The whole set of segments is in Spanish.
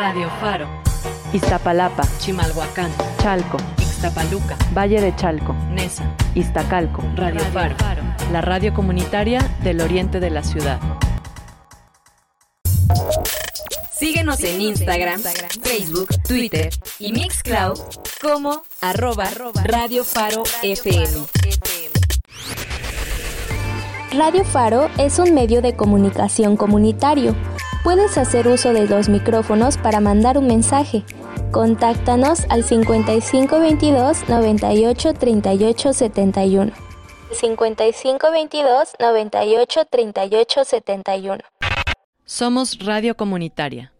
Radio Faro. Iztapalapa, Chimalhuacán. Chalco, Ixtapaluca. Valle de Chalco, Nesa. Iztacalco, Radio, Faro. la radio comunitaria del oriente de la ciudad. Síguenos en Instagram, Facebook, Twitter y Mixcloud como arroba Radio Faro FM. Radio Faro es un medio de comunicación comunitario. Puedes hacer uso de los micrófonos para mandar un mensaje. Contáctanos al 5522 98 38 71. 5522 98 38 71. Somos Radio Comunitaria.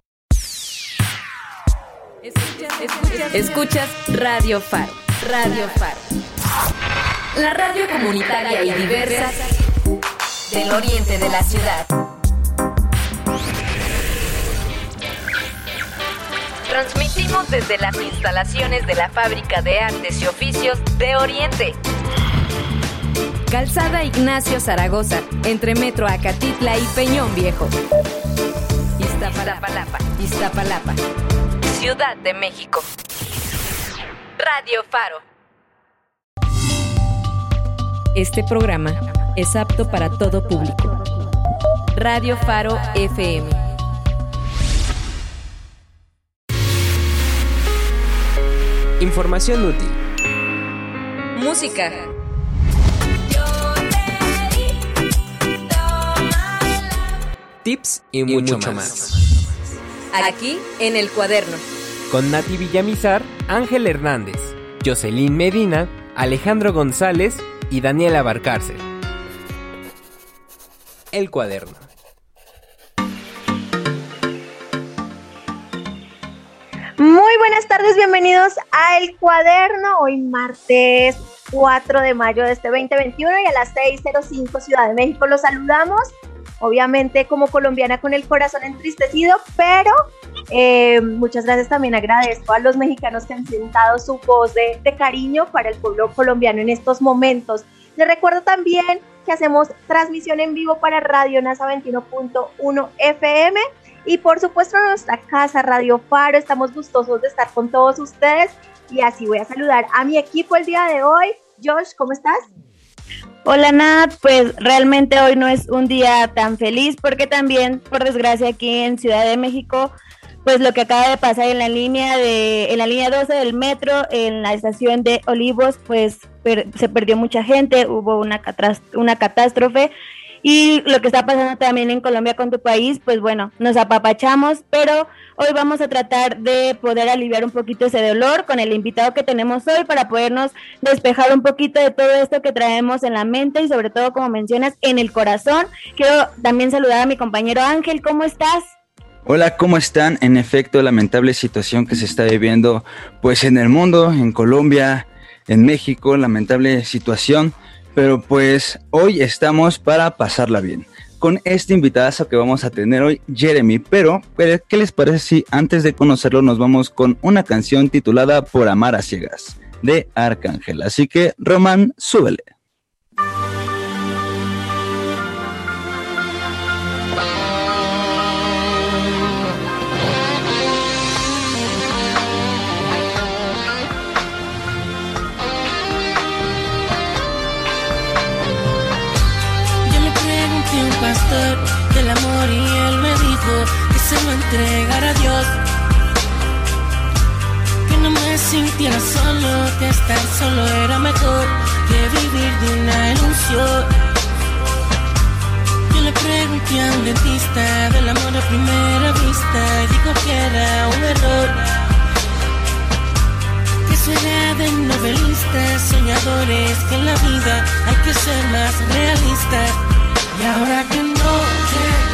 Escuchas Radio Faro. Radio Faro. La radio comunitaria y diversa del oriente de la ciudad. Transmitimos desde las instalaciones de la Fábrica de Artes y Oficios de Oriente. Calzada Ignacio Zaragoza, entre Metro Acatitla y Peñón Viejo. Iztapalapa, Iztapalapa, Ciudad de México. Radio Faro. Este programa es apto para todo público. Radio Faro FM. Información útil. Música. Tips y, mucho, más. Aquí en el cuaderno. Con Nati Villamizar, Ángel Hernández, Jocelyn Medina, Alejandro González y Daniela Barcárcel. El cuaderno. Bienvenidos a El Cuaderno. Hoy martes 4 de mayo de este 2021 y a las 6.05 Ciudad de México los saludamos. Obviamente como colombiana con el corazón entristecido, pero eh, muchas gracias también agradezco a los mexicanos que han sentado su voz de, de cariño para el pueblo colombiano en estos momentos. Les recuerdo también que hacemos transmisión en vivo para Radio NASA 21.1 FM y por supuesto nuestra casa Radio Faro. Estamos gustosos de estar con todos ustedes y así voy a saludar a mi equipo el día de hoy. Josh, ¿cómo estás? Hola Nat, pues realmente hoy no es un día tan feliz porque también, por desgracia, aquí en Ciudad de México, pues lo que acaba de pasar en la línea de, en la línea 12 del metro, en la estación de Olivos, pues se perdió mucha gente, hubo una, una catástrofe y lo que está pasando también en Colombia con tu país, pues bueno, nos apapachamos, pero hoy vamos a tratar de poder aliviar un poquito ese dolor con el invitado que tenemos hoy para podernos despejar un poquito de todo esto que traemos en la mente y sobre todo, como mencionas, en el corazón. Quiero también saludar a mi compañero Ángel, ¿cómo estás? Hola, ¿cómo están? En efecto, lamentable situación que se está viviendo pues en el mundo, en Colombia, en México, lamentable situación pero pues hoy estamos para pasarla bien con este invitadazo que vamos a tener hoy, Jeremy. Pero, ¿qué les parece si antes de conocerlo nos vamos con una canción titulada Por Amar a Ciegas de Arcángel? Así que, Román, súbele. Sintiera solo, que estar solo era mejor que vivir de una ilusión. Yo le pregunté a un dentista del amor a primera vista y dijo que era un error. Que eso era de novelistas, soñadores, que en la vida hay que ser más realistas. Y ahora que no te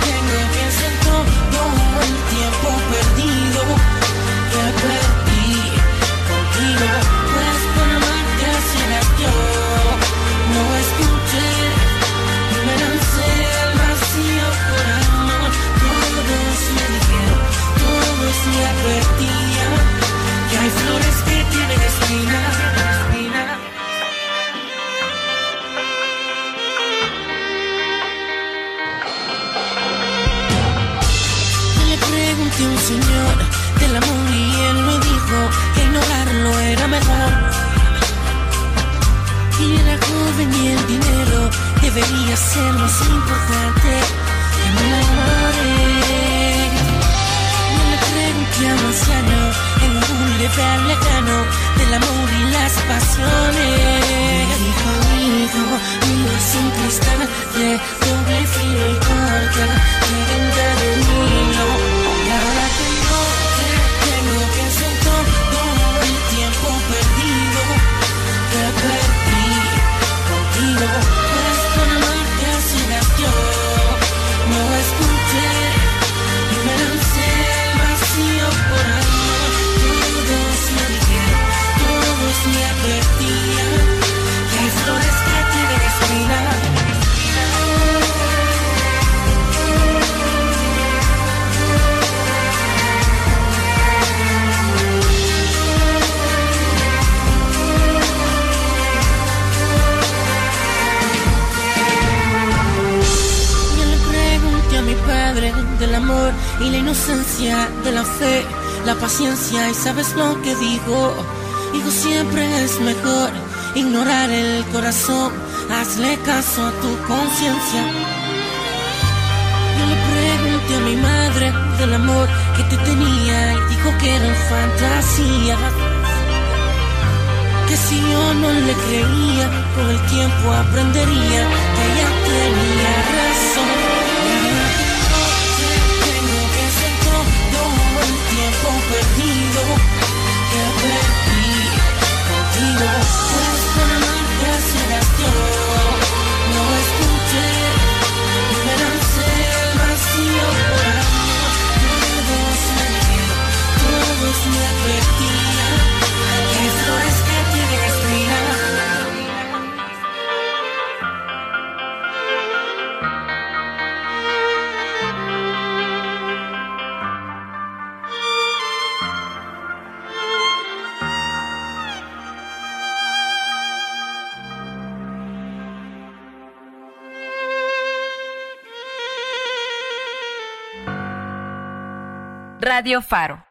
amor y él me dijo que ignorarlo era mejor. Y la joven y el dinero debería ser más importante que me enamoré. Y le pregunté a un anciano en un lejano del amor y las pasiones. Hijo, hijo, hijo, es un cristal de doble filo y corta, que venda de niño. Paciencia y sabes lo que digo. Hijo, siempre es mejor ignorar el corazón, hazle caso a tu conciencia. Yo le pregunté a mi madre del amor que te tenía y dijo que era fantasía. Que si yo no le creía, con el tiempo aprendería que ella tenía razón. Así Radio Faro.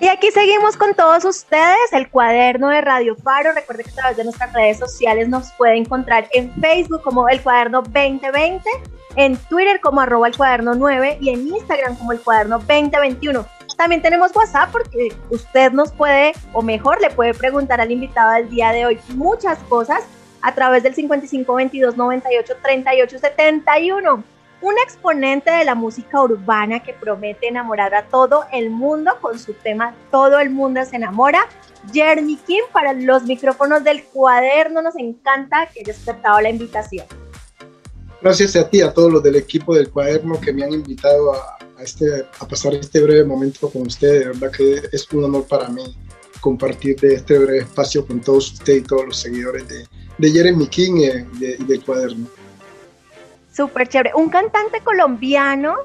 Y aquí seguimos con todos ustedes, el cuaderno de Radio Faro. Recuerden que a través de nuestras redes sociales nos puede encontrar en Facebook como el cuaderno 2020, en Twitter como arroba el cuaderno 9 y en Instagram como el cuaderno 2021. También tenemos WhatsApp porque usted nos puede, o mejor, le puede preguntar al invitado del día de hoy muchas cosas a través del 55 22 98 38 71 un exponente de la música urbana que promete enamorar a todo el mundo con su tema Todo el mundo se enamora. Jeremy Kim para los micrófonos del cuaderno, nos encanta que hayas aceptado la invitación. Gracias a ti, a todos los del equipo del cuaderno que me han invitado a, este, a pasar este breve momento con ustedes. De verdad que es un honor para mí compartir de este breve espacio con todos ustedes y todos los seguidores de, Jeremy King y del cuaderno. Súper chévere. Un cantante colombiano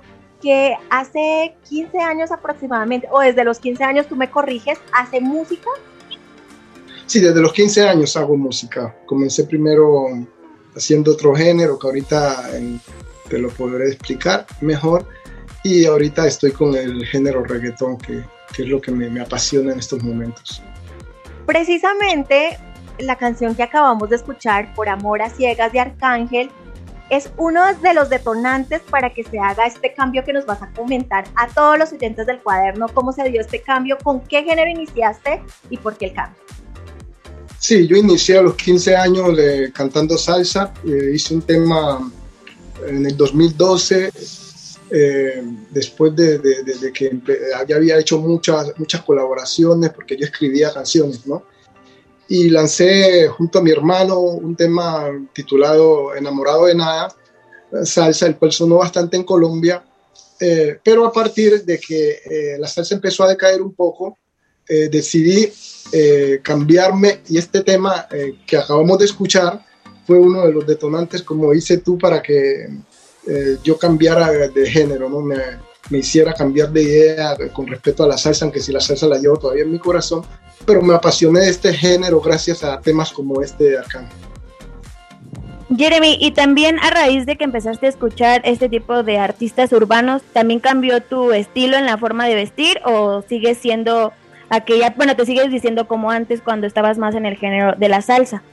que hace 15 años aproximadamente, o desde los 15 años, tú me corriges, hace música. Sí, desde los 15 años hago música. Comencé primero haciendo otro género que ahorita te lo podré explicar mejor. Y ahorita estoy con el género reggaetón, que, que es lo que me, me apasiona en estos momentos. Precisamente la canción que acabamos de escuchar, Por Amor a Ciegas de Arcángel, es uno de los detonantes para que se haga este cambio que nos vas a comentar a todos los oyentes del cuaderno, cómo se dio este cambio, con qué género iniciaste y por qué el cambio. Sí, yo inicié a los 15 años eh, cantando salsa, eh, hice un tema en el 2012, eh, después de, de- que ya había hecho muchas, muchas colaboraciones, porque yo escribía canciones, ¿no? Y lancé junto a mi hermano un tema titulado Enamorado de Nada, salsa, el cual sonó bastante en Colombia, eh, pero a partir de que eh, la salsa empezó a decaer un poco, eh, decidí eh, cambiarme y este tema eh, que acabamos de escuchar fue uno de los detonantes, como dices tú, para que eh, yo cambiara de género, ¿no? Me, me hiciera cambiar de idea con respecto a la salsa, aunque si la salsa la llevo todavía en mi corazón, pero me apasioné de este género gracias a temas como este de Arcángel. Jeremy, y también a raíz de que empezaste a escuchar este tipo de artistas urbanos, ¿también cambió tu estilo en la forma de vestir o sigues siendo aquella, bueno, te sigues diciendo como antes cuando estabas más en el género de la salsa?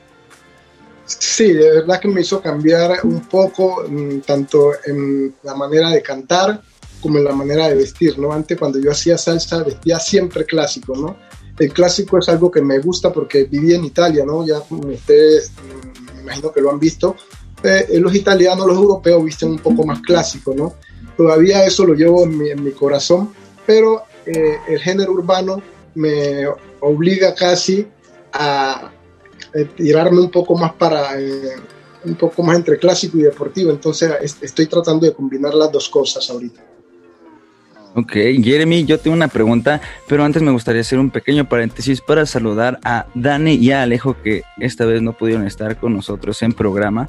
Sí, de verdad que me hizo cambiar un poco, mm, tanto en la manera de cantar como en la manera de vestir, ¿no? Antes cuando yo hacía salsa vestía siempre clásico, ¿no? El clásico es algo que me gusta porque viví en Italia, ¿no? Ya ustedes me imagino que lo han visto. Eh, los italianos, los europeos visten un poco más clásico, ¿no? Todavía eso lo llevo en mi, corazón, pero eh, el género urbano me obliga casi a, eh, tirarme un poco más para un poco más entre clásico y deportivo. Entonces estoy tratando de combinar las dos cosas ahorita. Ok, Jeremy, yo tengo una pregunta, pero antes me gustaría hacer un pequeño paréntesis para saludar a Dani y a Alejo que esta vez no pudieron estar con nosotros en programa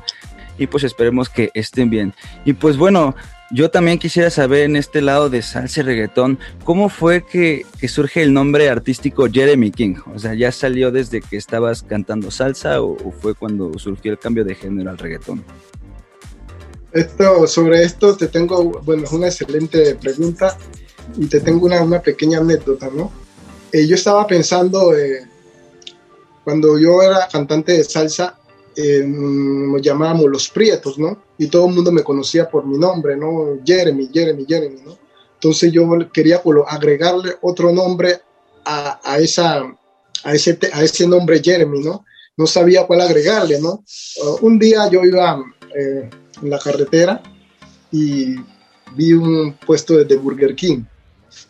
y pues esperemos que estén bien. Y pues bueno, yo también quisiera saber en este lado de salsa y reggaetón, ¿cómo fue que, surge el nombre artístico Jeremy King? O sea, ¿ya salió desde que estabas cantando salsa o, o fue cuando surgió el cambio de género al reggaetón? Esto, sobre esto te tengo, bueno, es una excelente pregunta y te tengo una, una pequeña anécdota, ¿no? Eh, yo estaba pensando, eh, cuando yo era cantante de salsa, eh, nos llamábamos Los Prietos, ¿no? Y todo el mundo me conocía por mi nombre, ¿no? Jeremy, Jeremy, Jeremy, ¿no? Entonces yo quería agregarle otro nombre a, esa, a, ese, a ese nombre Jeremy, ¿no? No sabía cuál agregarle, ¿no? Uh, un día yo iba en la carretera y vi un puesto de Burger King.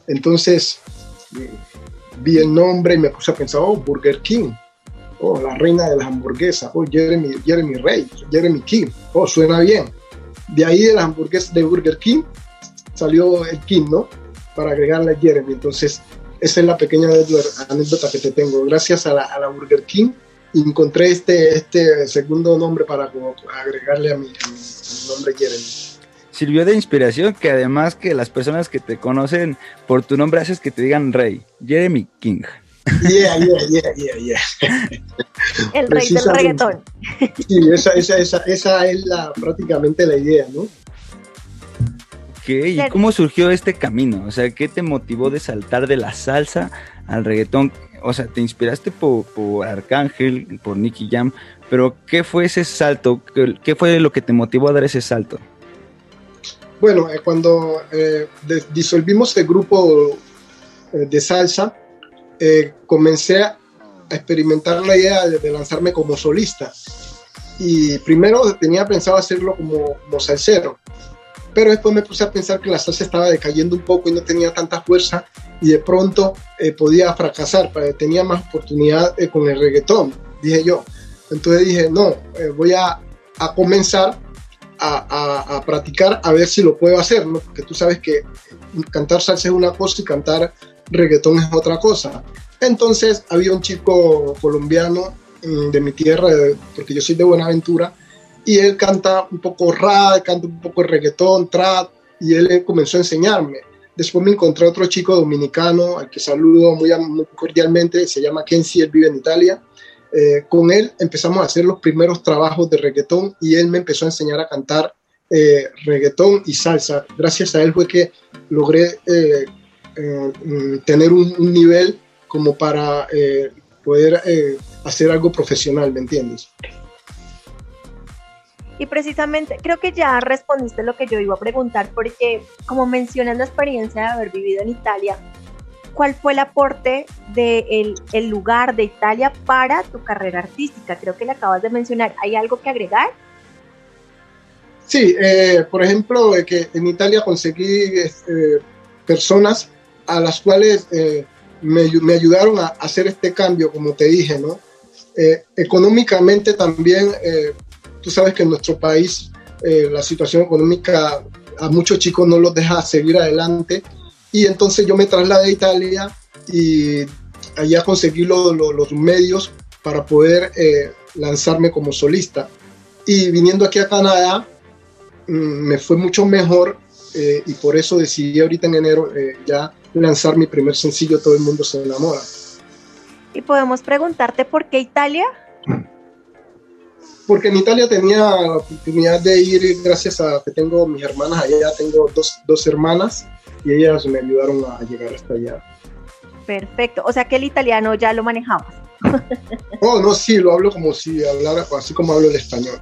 Entonces vi el nombre y me puse a pensar, oh, Burger King, oh, la reina de las hamburguesas, oh, Jeremy, Jeremy Rey, Jeremy King, oh, suena bien. De ahí de las hamburguesas de Burger King salió el King, ¿no? Para agregarle a Jeremy. Entonces, esa es la pequeña anécdota que te tengo. Gracias a la, a la Burger King encontré este, este segundo nombre para agregarle a mi, nombre Jeremy. Sirvió de inspiración que además que las personas que te conocen por tu nombre haces que te digan Rey, Jeremy King. Yeah, yeah, yeah, yeah, yeah. El rey del reggaetón. Sí, esa, esa, esa, esa es la, prácticamente la idea, ¿no? ¿Y cómo surgió este camino? O sea, ¿qué te motivó de saltar de la salsa al reggaetón? O sea, te inspiraste por, Arcángel, por Nicky Jam, pero ¿qué fue ese salto? ¿Qué, fue lo que te motivó a dar ese salto? Bueno, eh, cuando eh, disolvimos el grupo eh, de salsa, comencé a experimentar la idea de, lanzarme como solista. Y primero tenía pensado hacerlo como, como salsero, pero después me puse a pensar que la salsa estaba decayendo un poco y no tenía tanta fuerza y de pronto eh, podía fracasar, tenía más oportunidad eh, con el reggaetón, dije yo. Entonces dije, no, eh, voy a, comenzar a, practicar a ver si lo puedo hacer, porque tú sabes que cantar salsa es una cosa y cantar reggaetón es otra cosa. Entonces había un chico colombiano mm, de mi tierra, porque yo soy de Buenaventura, y él canta un poco rap, canta un poco reggaetón, trap, y él comenzó a enseñarme. Después me encontré otro chico dominicano, al que saludo muy, cordialmente, se llama Kenzie, él vive en Italia. Eh, con él empezamos a hacer los primeros trabajos de reggaetón y él me empezó a enseñar a cantar eh, reggaetón y salsa. Gracias a él fue que logré eh, mm, tener un, un, nivel como para poder hacer algo profesional, ¿me entiendes? Y precisamente creo que ya respondiste lo que yo iba a preguntar, porque como mencionas la experiencia de haber vivido en Italia, ¿cuál fue el aporte del de el lugar de Italia para tu carrera artística? Creo que le acabas de mencionar. ¿Hay algo que agregar? Sí, eh, por ejemplo, que en Italia conseguí eh, personas a las cuales eh, me, me, ayudaron a hacer este cambio, como te dije, ¿no? económicamente también Tú sabes que en nuestro país eh, la situación económica a muchos chicos no los deja seguir adelante. Y entonces yo me trasladé a Italia y allá conseguí los medios para poder eh, lanzarme como solista. Y viniendo aquí a Canadá, mm, me fue mucho mejor eh, y por eso decidí ahorita en enero ya lanzar mi primer sencillo, Todo el mundo se enamora. Y podemos preguntarte por qué Italia. porque en Italia tenía la oportunidad de ir gracias a que tengo mis hermanas allá, tengo dos, dos hermanas y ellas me ayudaron a llegar hasta allá. Perfecto, o sea que el italiano ya lo manejabas. Oh, no, sí, lo hablo como si hablara, así como hablo el español.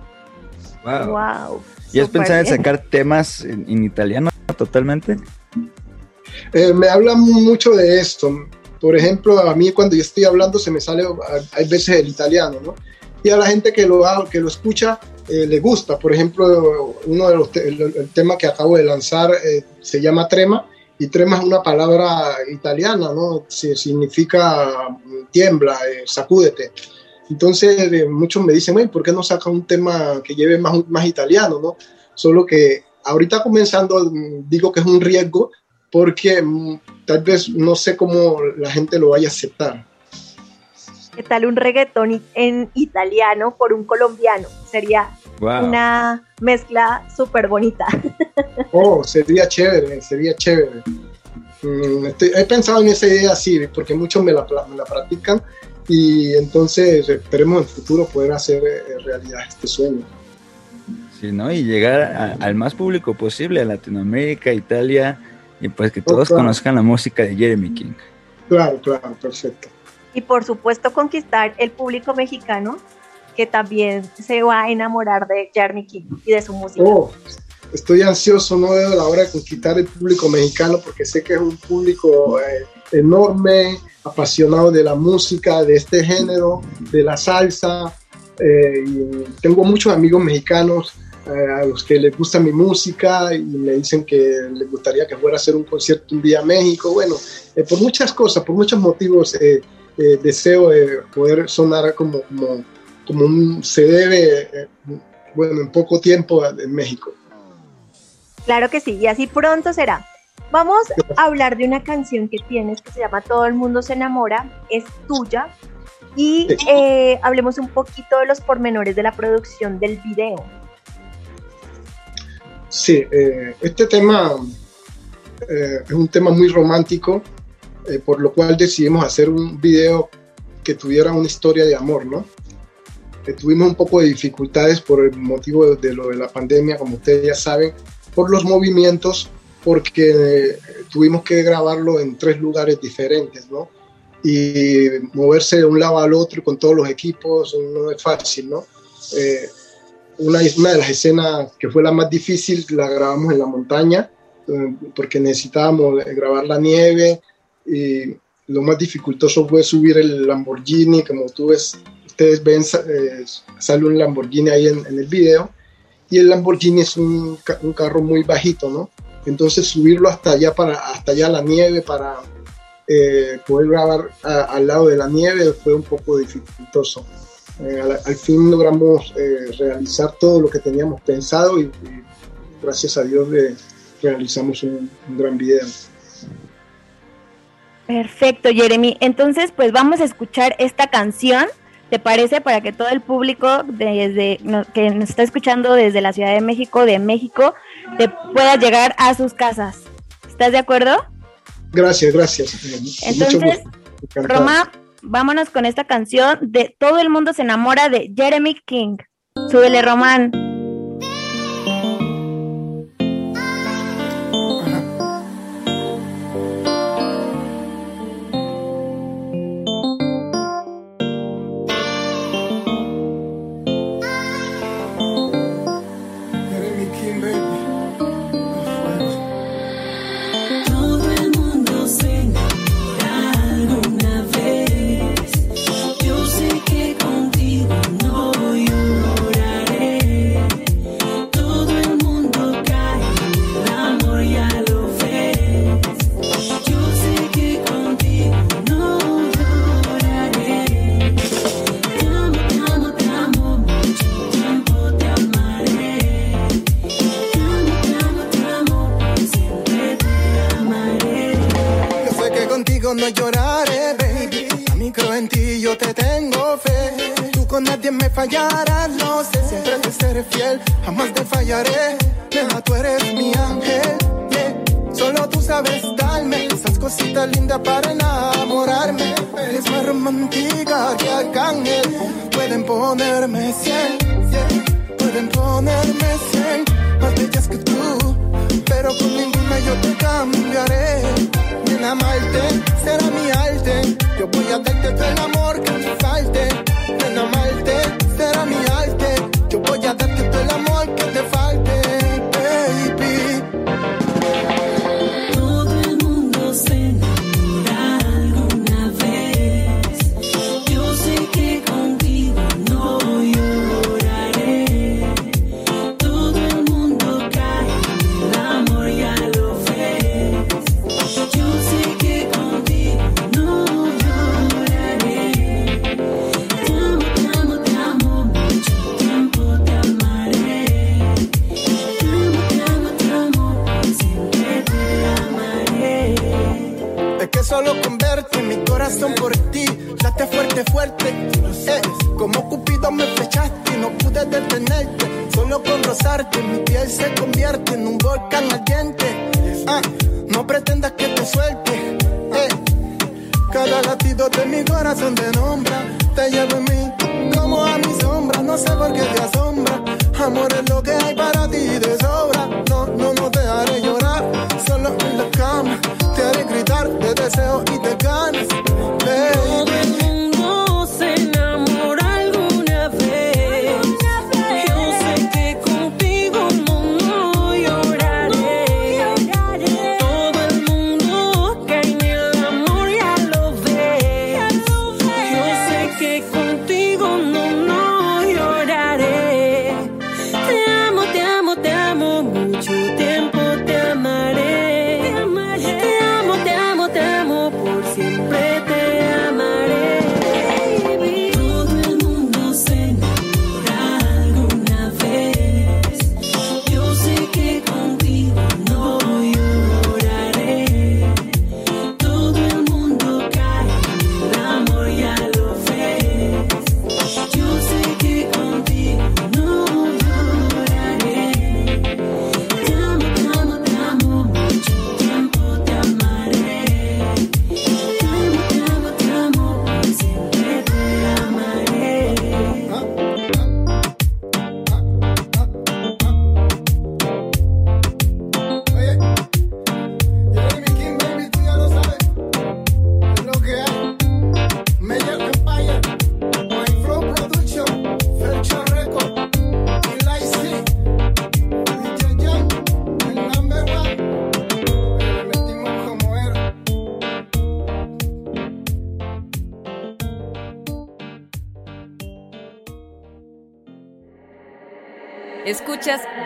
Wow. Wow. ¿Y has pensado en sacar temas en, en italiano totalmente? Eh, me hablan mucho de esto. Por ejemplo, a mí cuando yo estoy hablando se me sale, hay veces el italiano, ¿no? Y a la gente que lo, que lo escucha eh, le gusta. Por ejemplo, uno de los te- el, el tema que acabo de lanzar eh, se llama trema y trema es una palabra italiana, ¿no? Si- significa mm, tiembla, eh, sacúdete. Entonces eh, muchos me dicen, "Güey, ¿por qué no saca un tema que lleve más, más italiano, ¿no? Solo que ahorita comenzando mm, digo que es un riesgo porque mm, tal vez no sé cómo la gente lo vaya a aceptar. ¿Qué tal un reggaetón en italiano por un colombiano? Sería Wow. una mezcla súper bonita. Oh, sería chévere, sería chévere. Mm, estoy- he pensado en esa idea así, porque muchos me la, me la practican y entonces esperemos en el futuro poder hacer eh, realidad este sueño. Sí, ¿no? Y llegar a- al más público posible, a Latinoamérica, Italia, y pues que todos claro. conozcan la música de Jeremy King. Claro, claro, perfecto. Y por supuesto conquistar el público mexicano que también se va a enamorar de Jeremy King y de su música. Oh, estoy ansioso, no veo la hora de conquistar el público mexicano porque sé que es un público eh, enorme, apasionado de la música, de este género, de la salsa. eh, tengo muchos amigos mexicanos eh, a los que les gusta mi música y me dicen que les gustaría que fuera a hacer un concierto un día a México. Bueno, eh, por muchas cosas, por muchos motivos, eh, deseo eh, poder sonar como, como, como un, se debe, eh, bueno, en poco tiempo en México. Claro que sí, y así pronto será. Vamos a hablar de una canción que tienes que se llama Todo el mundo se enamora, es tuya. Y Sí. eh, hablemos un poquito de los pormenores de la producción del video. Sí, este tema es un tema muy romántico, eh, por lo cual decidimos hacer un video que tuviera una historia de amor, ¿no? Eh, tuvimos un poco de dificultades por el motivo de, lo de la pandemia, como ustedes ya saben, por los movimientos, porque eh, tuvimos que grabarlo en tres lugares diferentes, ¿no? Y moverse de un lado al otro con todos los equipos no es fácil, ¿no? Una, una de las escenas que fue la más difícil la grabamos en la montaña porque necesitábamos grabar la nieve y lo más dificultoso fue subir el Lamborghini como tú ves ustedes ven eh, sale un Lamborghini ahí en, en el video y el Lamborghini es un, un carro muy bajito no entonces subirlo hasta allá para hasta allá la nieve para eh, poder grabar a- al lado de la nieve fue un poco dificultoso eh, al, al fin logramos eh, realizar todo lo que teníamos pensado y, y gracias a Dios eh, realizamos un, un gran video. Perfecto, Jeremy. Entonces, pues vamos a escuchar esta canción, ¿te parece? Para que todo el público desde que nos está escuchando desde la Ciudad de México, de México, te pueda llegar a sus casas. ¿Estás de acuerdo? Gracias, gracias. Entonces. Roma, vámonos con esta canción de Todo el mundo se enamora de Jeremy King. Súbele, Román.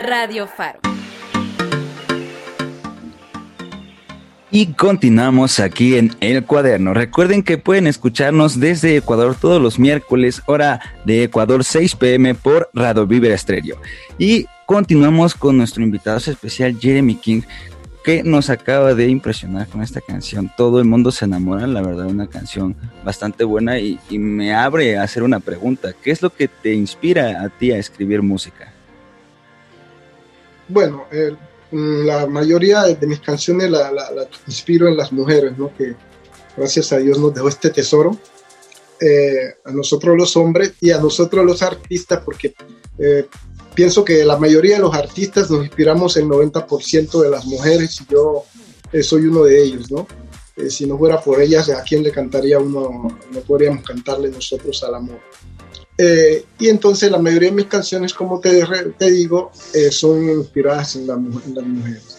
Radio Faro. Y continuamos aquí en El Cuaderno. Recuerden que pueden escucharnos desde Ecuador todos los miércoles, hora de Ecuador 6 pm por Radio Viver Estéreo. Y continuamos con nuestro invitado especial Jeremy King, que nos acaba de impresionar con esta canción. Todo el mundo se enamora, la verdad, una canción bastante buena y, y me abre a hacer una pregunta. ¿Qué es lo que te inspira a ti a escribir música? Bueno, eh, mm, la mayoría de, mis canciones la, la- la inspiro en las mujeres, ¿no? Que gracias a Dios nos dejó este tesoro. eh, a nosotros los hombres y a nosotros los artistas, porque eh, pienso que la mayoría de los artistas nos inspiramos el 90% de las mujeres y yo soy uno de ellos, ¿no? Si no fuera por ellas, ¿a quién le cantaría uno? No podríamos cantarle nosotros al amor. Eh, y entonces la mayoría de mis canciones, como te, re- te digo, eh, son inspiradas en, la en las mujeres.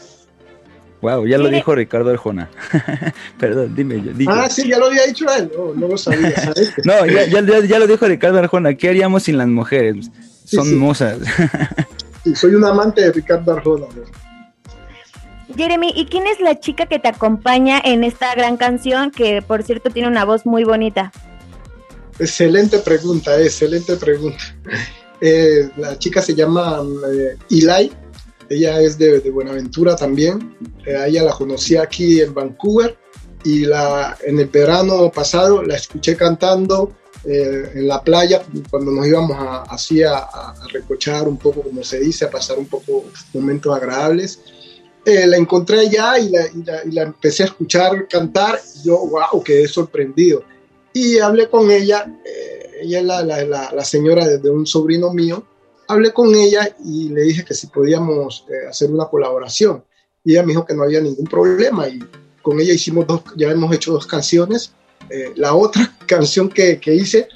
Wow, ya lo Tiene- dijo Ricardo Arjona. Perdón, dime yo. dime. Ah, sí, ya lo había dicho él. No, no lo sabía, ¿sabes? No, ya, ya- lo dijo Ricardo Arjona. ¿Qué haríamos sin las mujeres? Son sí. musas. Sí, soy un amante de Ricardo Arjona. ¿no? Jeremy, ¿y quién es la chica que te acompaña en esta gran canción que, por cierto, tiene una voz muy bonita? Excelente pregunta, excelente pregunta. Eh, la chica se llama eh, Eli, ella es de, de Buenaventura también. Eh, ella la conocí aquí en Vancouver y la, en el verano pasado la escuché cantando eh, en la playa cuando nos íbamos a, así a, a recochar un poco, como se dice, a pasar un poco momentos agradables. Eh, la encontré allá y la, y la- y la empecé a escuchar cantar. Y yo, wow, quedé sorprendido. Y hablé con ella. eh, ella es la, la- la- la señora de, de un sobrino mío. hablé con ella y le dije que si podíamos eh, hacer una colaboración. Y ella me dijo que no había ningún problema y con ella hicimos dos, ya hemos hecho dos canciones. Eh, la otra canción que, que, hice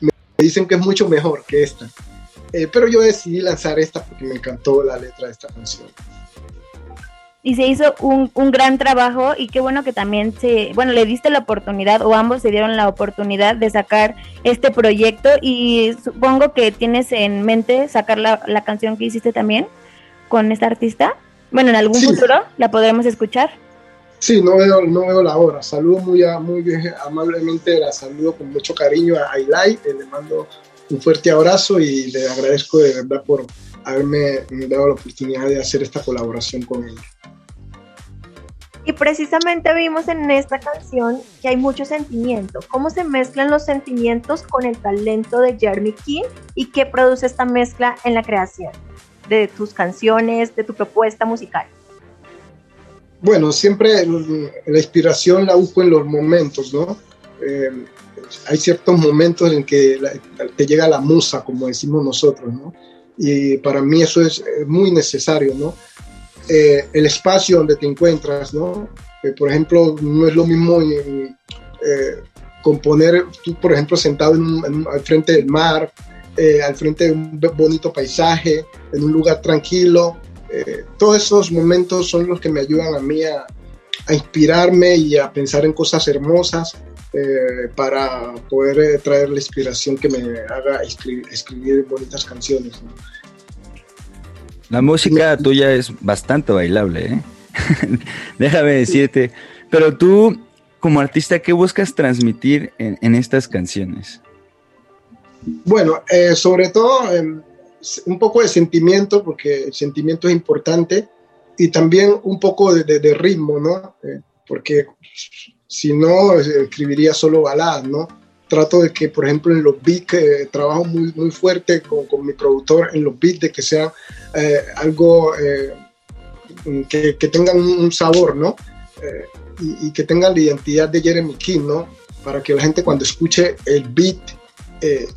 me dicen que es mucho mejor que esta. Eh, pero yo decidí lanzar esta porque me encantó la letra de esta canción y se hizo un, un, gran trabajo y qué bueno que también se, bueno, le diste la oportunidad o ambos se dieron la oportunidad de sacar este proyecto y supongo que tienes en mente sacar la, la canción que hiciste también con esta artista. Bueno, en algún futuro la podremos escuchar. Sí, no veo, no veo la hora. Saludo muy, muy amablemente, la saludo con mucho cariño a Ailay, eh, le mando un fuerte abrazo y le agradezco de verdad por haberme dado la oportunidad de hacer esta colaboración con ella. Y precisamente vimos en esta canción que hay mucho sentimiento. ¿Cómo se mezclan los sentimientos con el talento de Jeremy King y qué produce esta mezcla en la creación de tus canciones, de tu propuesta musical? Bueno, siempre la inspiración la busco en los momentos, ¿no? Eh, hay ciertos momentos en que te llega la musa, como decimos nosotros, ¿no? Y para mí eso es muy necesario, ¿no? Eh, el espacio donde te encuentras, ¿no? Eh, por ejemplo, no es lo mismo eh, componer, tú por ejemplo sentado al frente del mar, al frente de un bonito paisaje, en un lugar tranquilo. todos esos momentos son los que me ayudan a mí a, inspirarme y a pensar en cosas hermosas para poder traer la inspiración que me haga escribir, bonitas canciones. La música tuya es bastante bailable, ¿eh? Déjame decirte. Pero tú, como artista, ¿qué buscas transmitir en, estas canciones? Bueno, eh, sobre todo em, un poco de sentimiento, porque el sentimiento es importante, y también un poco de, ritmo, ¿no? Eh, porque si no, escribiría solo baladas, ¿no? Trato de que, por ejemplo, en los beats, trabajo muy, muy fuerte con, con mi productor en los beats, de que sean eh, algo eh, que, que, tengan un sabor, ¿no? Eh, y, que tengan la identidad de Jeremy King, ¿no? Para que la gente cuando escuche el beat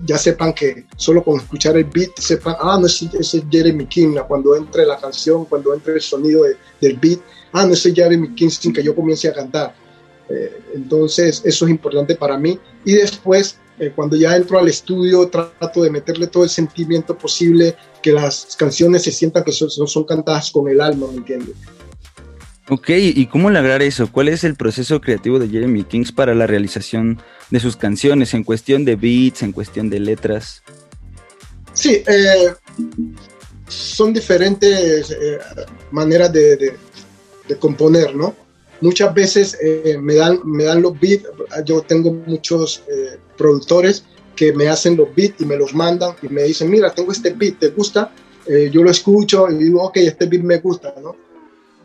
ya sepan que solo con escuchar el beat sepan, ah, no, ese, es Jeremy King, cuando entre la canción, cuando entre el sonido del beat, ah, no, ese es Jeremy King sin que yo comience a cantar. Entonces, eso es importante para mí. Y después eh, cuando ya entro al estudio trato de meterle todo el sentimiento posible, que las canciones se sientan que son, son cantadas con el alma, ¿me entiendes? Ok, ¿y cómo lograr eso? ¿Cuál es el proceso creativo de Jeremy Kings para la realización de sus canciones en cuestión de beats, en cuestión de letras? Sí, eh, son diferentes eh, maneras de, de, componer, ¿no? Muchas veces me, dan, me dan los beats, yo tengo muchos productores que me hacen los beats y me los mandan y me dicen, mira, tengo este beat, ¿te gusta? Eh, yo lo escucho y digo, ok, este beat me gusta, ¿no?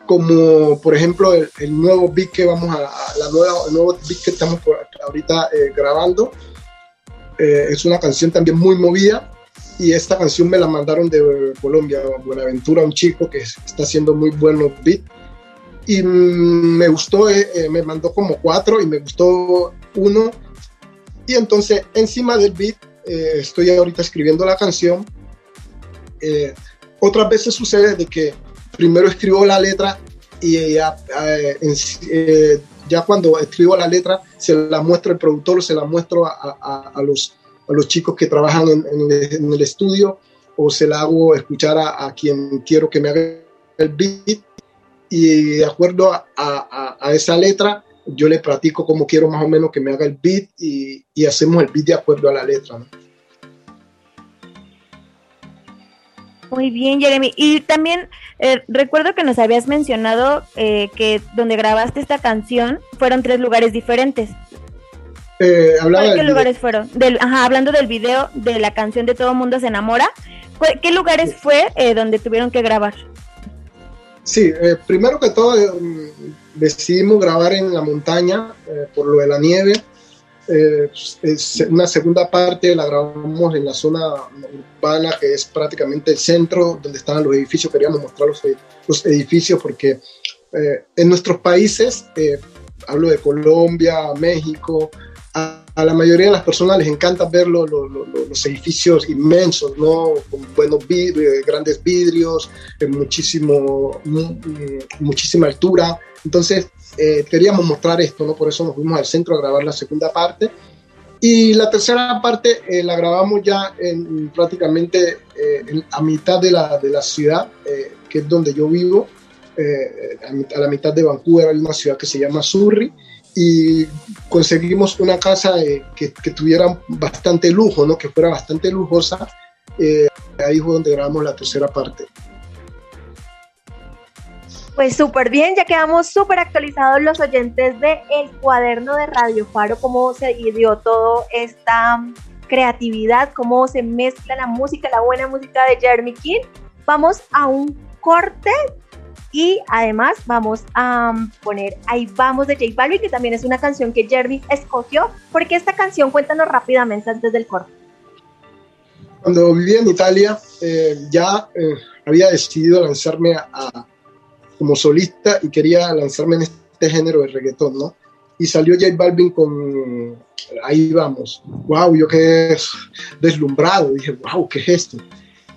Como por ejemplo el, nuevo beat que vamos a, la nueva, el nuevo beat que estamos ahorita eh, grabando, eh, es una canción también muy movida y esta canción me la mandaron de Colombia, Buenaventura, un chico que está haciendo muy buenos beats y me gustó, me mandó como cuatro y me gustó uno y entonces encima del beat eh, estoy ahorita escribiendo la canción. Eh, otras veces sucede de que primero escribo la letra y ya, eh, ya cuando escribo la letra se la muestro al productor se la muestro a, a, los, a los chicos que trabajan en, en, el, estudio o se la hago escuchar a, quien quiero que me haga el beat y de acuerdo a, esa letra yo le practico como quiero más o menos que me haga el beat y, hacemos el beat de acuerdo a la letra. Muy bien, Jeremy. Y también eh, recuerdo que nos habías mencionado eh, que donde grabaste esta canción fueron tres lugares diferentes. Eh, ¿Qué lugares fueron? ajá, hablando del video de la canción de Todo Mundo se enamora, ¿qué lugares fue donde tuvieron que grabar? Sí, primero que todo decidimos grabar en la montaña eh, por lo de la nieve. Eh, una segunda parte la grabamos en la zona urbana, que es prácticamente el centro donde estaban los edificios. Queríamos mostrar los, los edificios porque eh, en nuestros países, hablo de Colombia, México, a la mayoría de las personas les encanta ver los edificios inmensos, ¿no? Con buenos vidrios, grandes vidrios, muchísimo, muchísima altura. Entonces, eh, queríamos mostrar esto, ¿no? Por eso nos fuimos al centro a grabar la segunda parte. Y la tercera parte eh, la grabamos ya en, prácticamente eh, a mitad de la, de la ciudad, que es donde yo vivo. A, a, la mitad de Vancouver hay una ciudad que se llama Surrey y conseguimos una casa que, que, tuviera bastante lujo, ¿no? que fuera bastante lujosa. ahí fue donde grabamos la tercera parte. Pues súper bien, ya quedamos súper actualizados los oyentes de El Cuaderno de Radio Faro, cómo se dio toda esta creatividad, cómo se mezcla la música, la buena música de Jeremy King. Vamos a un corte y además vamos a poner Ahí vamos de J Balvin, que también es una canción que Jeremy escogió. porque esta canción? Cuéntanos rápidamente antes del corte. Cuando vivía en Italia, eh, ya eh, había decidido lanzarme a, como solista y quería lanzarme en este género de reggaetón, ¿no? Y salió J Balvin con Ahí vamos. ¡Wow! Yo quedé deslumbrado. Dije, ¡Wow! ¿Qué es esto?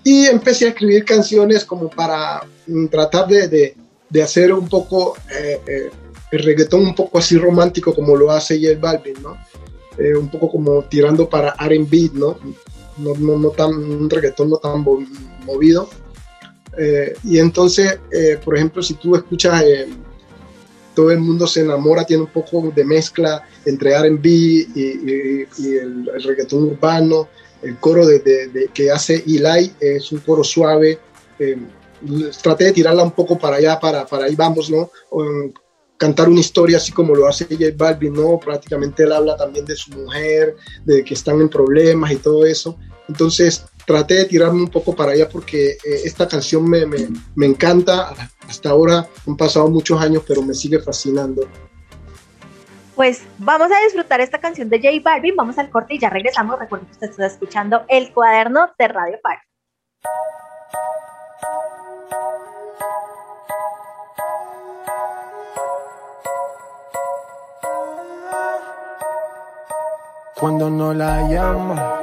Y empecé a escribir canciones como para mm, tratar de, de, hacer un poco eh, eh, el reggaetón un poco así romántico como lo hace J Balvin, ¿no? Eh, un poco como tirando para R&B, ¿no? No, no, no tan, un reggaetón no tan movido, eh, y entonces, eh, por ejemplo, si tú escuchas eh, Todo el mundo se enamora, tiene un poco de mezcla entre RB y, el, reggaetón urbano. El coro de, que hace Eli es un coro suave. traté de tirarla un poco para allá, para, para ahí vamos, ¿no? cantar una historia así como lo hace J Balvin, ¿no? Prácticamente él habla también de su mujer, de que están en problemas y todo eso. Entonces, traté de tirarme un poco para allá porque eh, esta canción me, me, me, encanta. Hasta ahora han pasado muchos años, pero me sigue fascinando. Pues vamos a disfrutar esta canción de J Balvin, vamos al corte y ya regresamos. Recuerden que usted está escuchando el cuaderno de Radio Park. Cuando no la llamo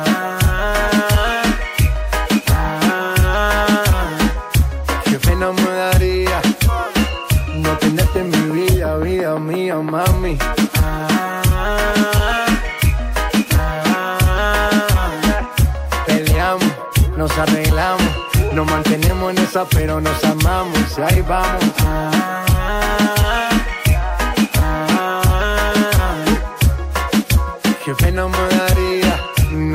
Mía, mami. Peleamos, nos arreglamos, nos mantenemos en esa, pero nos amamos. Y ahí vamos.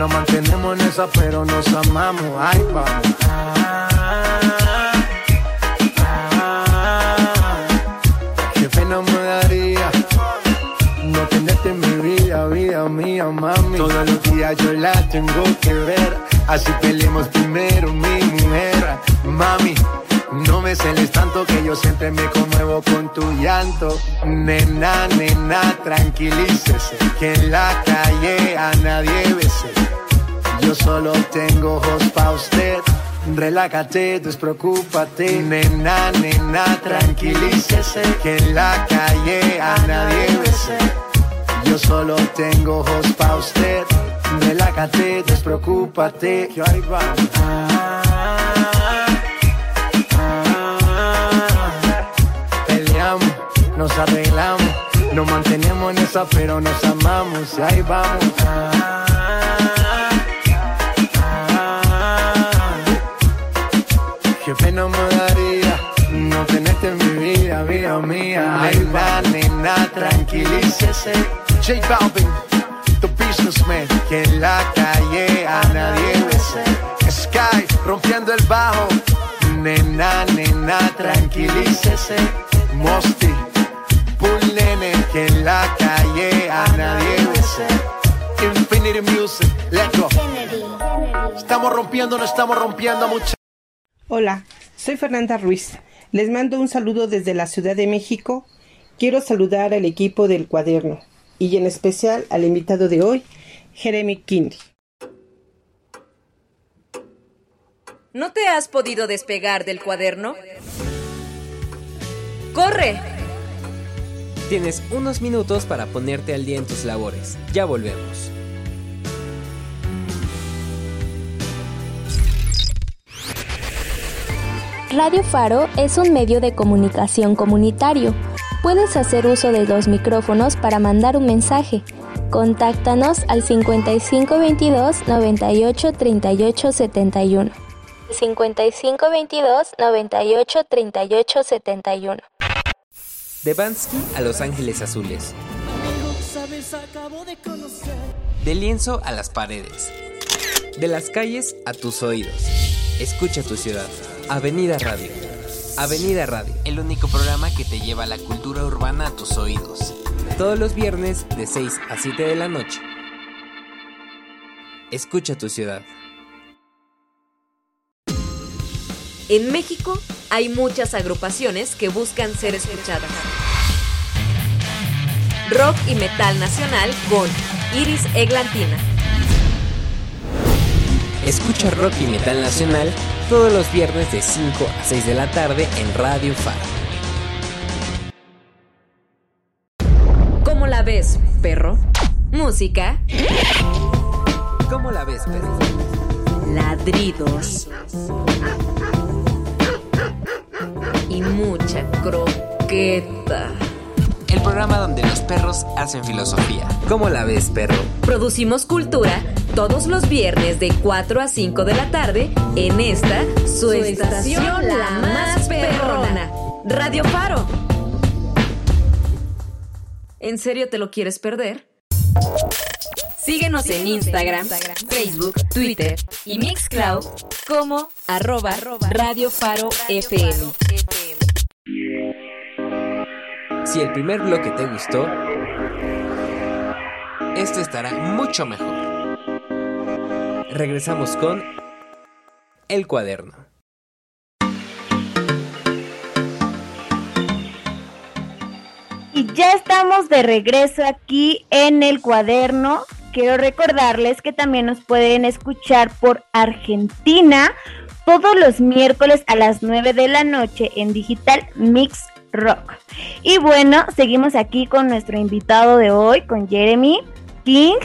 Nos mantenemos en esa, pero nos amamos. Ay, vamos. Qué pena me daría no tenerte en mi vida, vida mía, mami. Todos los días yo la tengo que ver. Así peleemos primero, mi mujer, mami. No me celes tanto que yo siempre me conmuevo con tu llanto. Nena, nena, tranquilícese. Que en la calle a nadie bese. Yo solo tengo ojos pa' usted. Relájate, despreocúpate. Nena, nena, tranquilícese. Que en la calle a nadie bese. Yo solo tengo ojos pa' usted. Relájate, despreocúpate. Que ahí va. nos arreglamos. Nos mantenemos en esa, pero nos amamos. Y ahí vamos. Qué pena me daría no tenerte en mi vida, vida mía. Ay, nena, tranquilícese. J Balvin, tu businessman, que en la calle a nadie besé. Sky, rompiendo el bajo. Nena, nena, tranquilícese. Mosty, Bull nene, que en la calle a nadie besé. Infinity Music, let's go. Estamos rompiendo, no estamos rompiendo a mucho. Hola, soy Fernanda Ruiz. Les mando un saludo desde la Ciudad de México. Quiero saludar al equipo del cuaderno y en especial al invitado de hoy, Jeremy Kindy. ¿No te has podido despegar del cuaderno? ¡Corre! Tienes unos minutos para ponerte al día en tus labores. Ya volvemos. Radio Faro es un medio de comunicación comunitario. Puedes hacer uso de los micrófonos para mandar un mensaje. Contáctanos al 5522 98 38 71. 5522 98 38 71. De Bansky a Los Ángeles Azules. De lienzo a las paredes. De las calles a tus oídos. Escucha tu ciudad. Avenida Radio. Avenida Radio, el único programa que te lleva la cultura urbana a tus oídos. Todos los viernes de 6 a 7 de la noche. Escucha tu ciudad. En México hay muchas agrupaciones que buscan ser escuchadas. Rock y metal nacional con Iris Eglantina. Escucha rock y metal nacional todos los viernes de 5 a 6 de la tarde en Radio Faro. ¿Cómo la ves, perro? Música. ¿Cómo la ves, perro? Ladridos. Y mucha croqueta. El programa donde los perros hacen filosofía. ¿Cómo la ves, perro? Producimos cultura todos los viernes de 4 a 5 de la tarde en esta su estación la más perrona, Radio Faro. ¿En serio te lo quieres perder? Síguenos en Instagram, Facebook, Twitter y Mixcloud como arroba Radio Faro FM. Si el primer bloque te gustó, esto estará mucho mejor. Regresamos con El cuaderno. Y ya estamos de regreso aquí en el cuaderno. Quiero recordarles que también nos pueden escuchar por Argentina todos los miércoles a las 9 de la noche en Digital Mix Rock. Y bueno, seguimos aquí con nuestro invitado de hoy, con Jeremy King.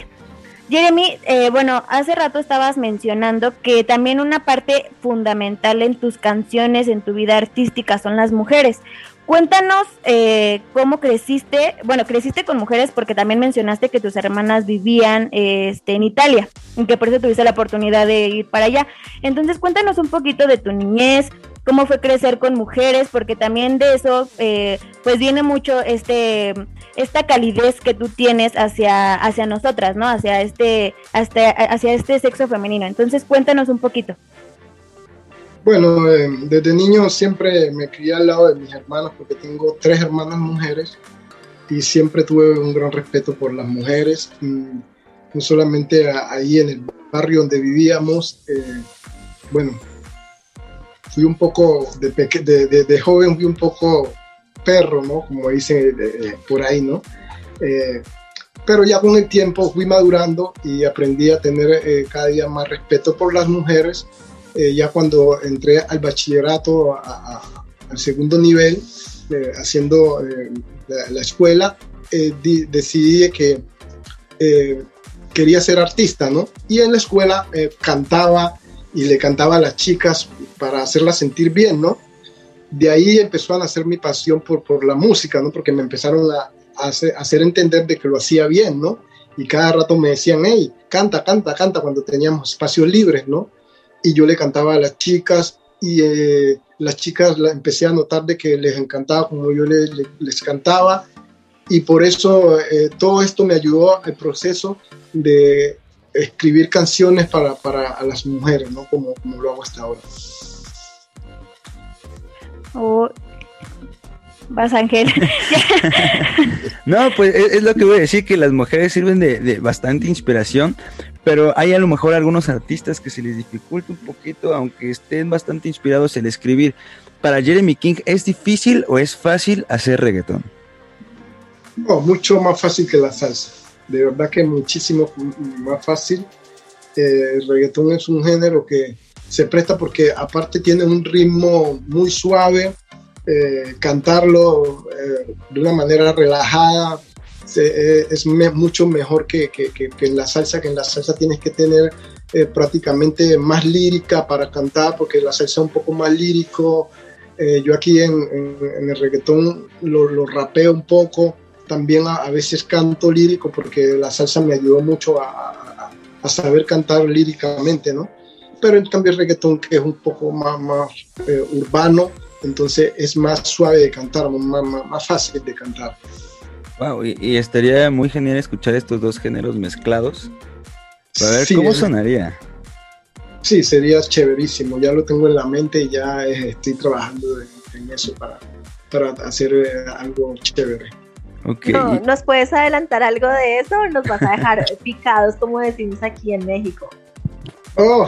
Jeremy, eh, bueno, hace rato estabas mencionando que también una parte fundamental en tus canciones, en tu vida artística, son las mujeres. Cuéntanos eh, cómo creciste, bueno, creciste con mujeres porque también mencionaste que tus hermanas vivían este, en Italia y que por eso tuviste la oportunidad de ir para allá. Entonces cuéntanos un poquito de tu niñez, cómo fue crecer con mujeres, porque también de eso eh, pues viene mucho este esta calidez que tú tienes hacia hacia nosotras, ¿no? Hacia este hasta, hacia este sexo femenino. Entonces cuéntanos un poquito. Bueno, eh, desde niño siempre me crié al lado de mis hermanos porque tengo tres hermanas mujeres y siempre tuve un gran respeto por las mujeres, no solamente ahí en el barrio donde vivíamos, eh, bueno, fui un poco, de, de, joven fui un poco perro, ¿no? Como dicen por ahí, ¿no? Eh, pero ya con el tiempo fui madurando y aprendí a tener cada día más respeto por las mujeres eh, ya cuando entré al bachillerato, al segundo nivel, eh, haciendo eh, la, escuela, decidí que quería ser artista, ¿no? Y en la escuela cantaba y le cantaba a las chicas para hacerlas sentir bien, ¿no? De ahí empezó a nacer mi pasión por, por la música, ¿no? Porque me empezaron a, hacer, entender de que lo hacía bien, ¿no? Y cada rato me decían, hey, canta, canta, canta, cuando teníamos espacios libres, ¿no? y yo le cantaba a las chicas y eh, las chicas la empecé a notar de que les encantaba como yo les, les cantaba y por eso eh, todo esto me ayudó al proceso de escribir canciones para, para las mujeres, ¿no? Como, como lo hago hasta ahora. Oh, vas Ángel. no, pues es, lo que voy a decir, que las mujeres sirven de, de, bastante inspiración, pero hay a lo mejor algunos artistas que se les dificulta un poquito, aunque estén bastante inspirados en escribir. Para Jeremy King, ¿es difícil o es fácil hacer reggaetón? No, mucho más fácil que la salsa. De verdad que muchísimo más fácil. Eh, el reggaetón es un género que se presta porque aparte tiene un ritmo muy suave, eh, cantarlo eh, de una manera relajada, es mucho mejor que, que, que, en la salsa, que en la salsa tienes que tener prácticamente más lírica para cantar, porque la salsa es un poco más lírico. Yo aquí en, en, el reggaetón lo, lo, rapeo un poco, también a, a, veces canto lírico, porque la salsa me ayudó mucho a, a, a, saber cantar líricamente, ¿no? Pero en cambio el reggaetón, que es un poco más, más urbano, entonces es más suave de cantar, más, más, más fácil de cantar. Wow, y, estaría muy genial escuchar estos dos géneros mezclados. Para ver cómo sonaría. Sí, sería chéverísimo. Ya lo tengo en la mente y ya estoy trabajando en, eso para, para hacer eh, algo chévere. Okay. No, ¿Nos puedes adelantar algo de eso o nos vas a dejar picados, como decimos aquí en México? Oh,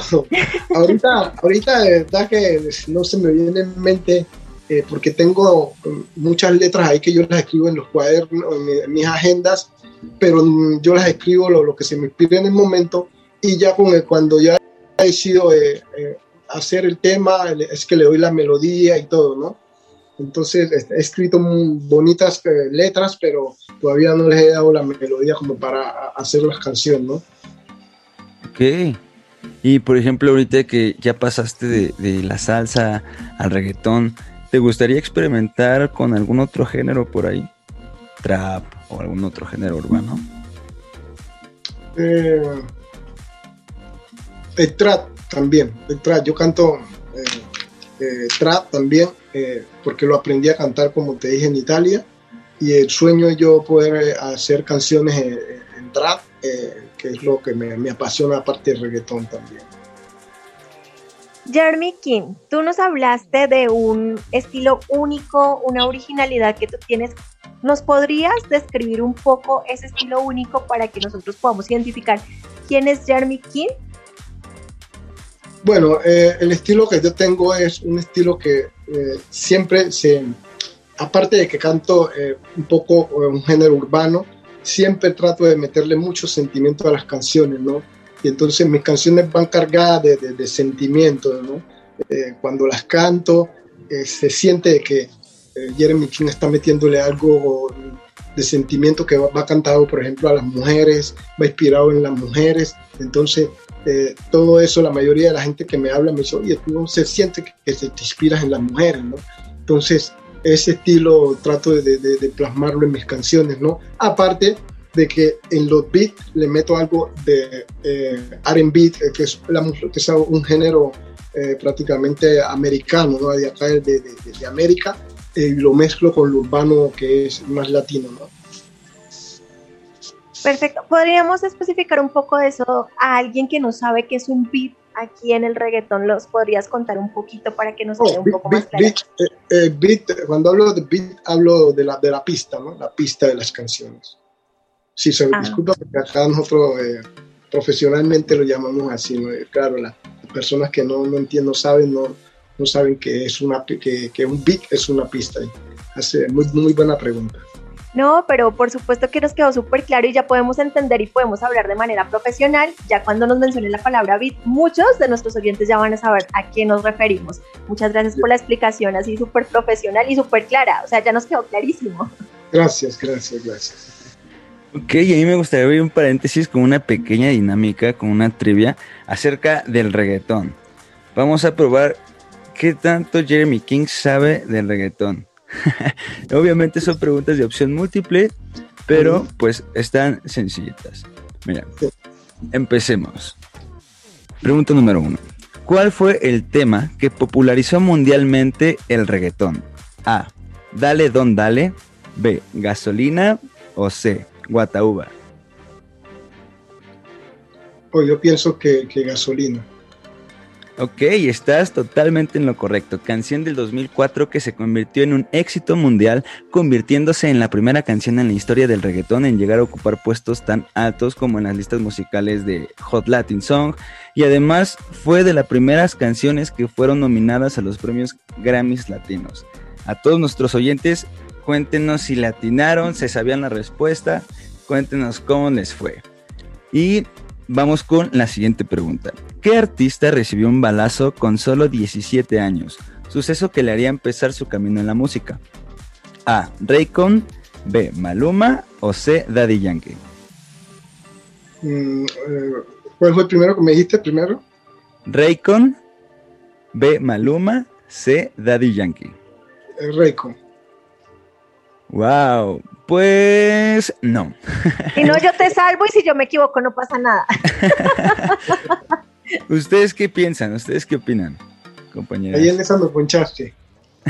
ahorita, ahorita de verdad que no se me viene en mente eh, porque tengo muchas letras ahí que yo las escribo en los cuadernos, en, mis agendas, pero yo las escribo lo, lo, que se me pide en el momento y ya con el, cuando ya he decidido eh, eh, hacer el tema, es que le doy la melodía y todo, ¿no? Entonces he escrito muy bonitas eh, letras, pero todavía no les he dado la melodía como para hacer las canciones, ¿no? Ok. Y por ejemplo, ahorita que ya pasaste de, de la salsa al reggaetón, ¿Te gustaría experimentar con algún otro género por ahí? Trap o algún otro género urbano. Eh, el trap también. El trap. Yo canto eh, eh, trap también porque lo aprendí a cantar como te dije en Italia y el sueño yo poder hacer canciones en, trap, que es lo que me, me apasiona aparte del reggaetón también. Jeremy King, tú nos hablaste de un estilo único, una originalidad que tú tienes. ¿Nos podrías describir un poco ese estilo único para que nosotros podamos identificar quién es Jeremy King? Bueno, eh, el estilo que yo tengo es un estilo que eh, siempre se, aparte de que canto eh, un poco un género urbano, siempre trato de meterle mucho sentimiento a las canciones, ¿no? y entonces mis canciones van cargadas de, de, de sentimientos, ¿no? Cuando las canto, se siente que Jeremy King está metiéndole algo de sentimiento que va, va, cantado, por ejemplo, a las mujeres, va inspirado en las mujeres, entonces eh, todo eso, la mayoría de la gente que me habla me dice, oye, tú se siente que, que te inspiras en las mujeres, ¿no? Entonces, ese estilo trato de, de, de plasmarlo en mis canciones, ¿no? Aparte, de que en los beats le meto algo de eh, R&B, eh, que, es que es un género eh, prácticamente americano, ¿no? de acá de, de, de América, eh, y lo mezclo con lo urbano que es más latino. ¿no? Perfecto. ¿Podríamos especificar un poco de eso a alguien que no sabe qué es un beat aquí en el reggaetón? ¿Los podrías contar un poquito para que nos quede oh, un poco beat, más claro? Beat, eh, beat, cuando hablo de beat, hablo de la, de la pista, ¿no? La pista de las canciones. Sí, se ah. disculpa porque acá nosotros eh, profesionalmente lo llamamos así, ¿no? Claro, las personas que no, no entienden, no saben, no, no saben que es una que, que un beat es una pista. Hace muy, muy buena pregunta. No, pero por supuesto que nos quedó súper claro y ya podemos entender y podemos hablar de manera profesional. Ya cuando nos mencionen la palabra beat, muchos de nuestros oyentes ya van a saber a qué nos referimos. Muchas gracias por la explicación así súper profesional y súper clara. O sea, ya nos quedó clarísimo. Gracias, gracias, gracias. Ok, y a mí me gustaría abrir un paréntesis con una pequeña dinámica, con una trivia acerca del reggaetón. Vamos a probar qué tanto Jeremy King sabe del reggaetón. Obviamente son preguntas de opción múltiple, pero pues están sencillitas. Mira, empecemos. Pregunta número uno. ¿Cuál fue el tema que popularizó mundialmente el reggaetón? A. Dale Don Dale. B. Gasolina. O C. Guataúba. Pues yo pienso que, que gasolina. Ok, estás totalmente en lo correcto. Canción del 2004 que se convirtió en un éxito mundial, convirtiéndose en la primera canción en la historia del reggaetón en llegar a ocupar puestos tan altos como en las listas musicales de Hot Latin Song. Y además fue de las primeras canciones que fueron nominadas a los premios Grammys Latinos. A todos nuestros oyentes, cuéntenos si latinaron, se sabían la respuesta, cuéntenos cómo les fue. Y vamos con la siguiente pregunta. ¿Qué artista recibió un balazo con solo 17 años? Suceso que le haría empezar su camino en la música. A. Raycon. B. Maluma. O C. Daddy Yankee. Mm, eh, ¿Cuál fue el primero que me dijiste primero? Raycon. B. Maluma. C. Daddy Yankee. Eh, Raycon. Wow, pues no. Y no, yo te salvo y si yo me equivoco no pasa nada. ¿Ustedes qué piensan? ¿Ustedes qué opinan, compañeras? Ahí en esa me ponchaste.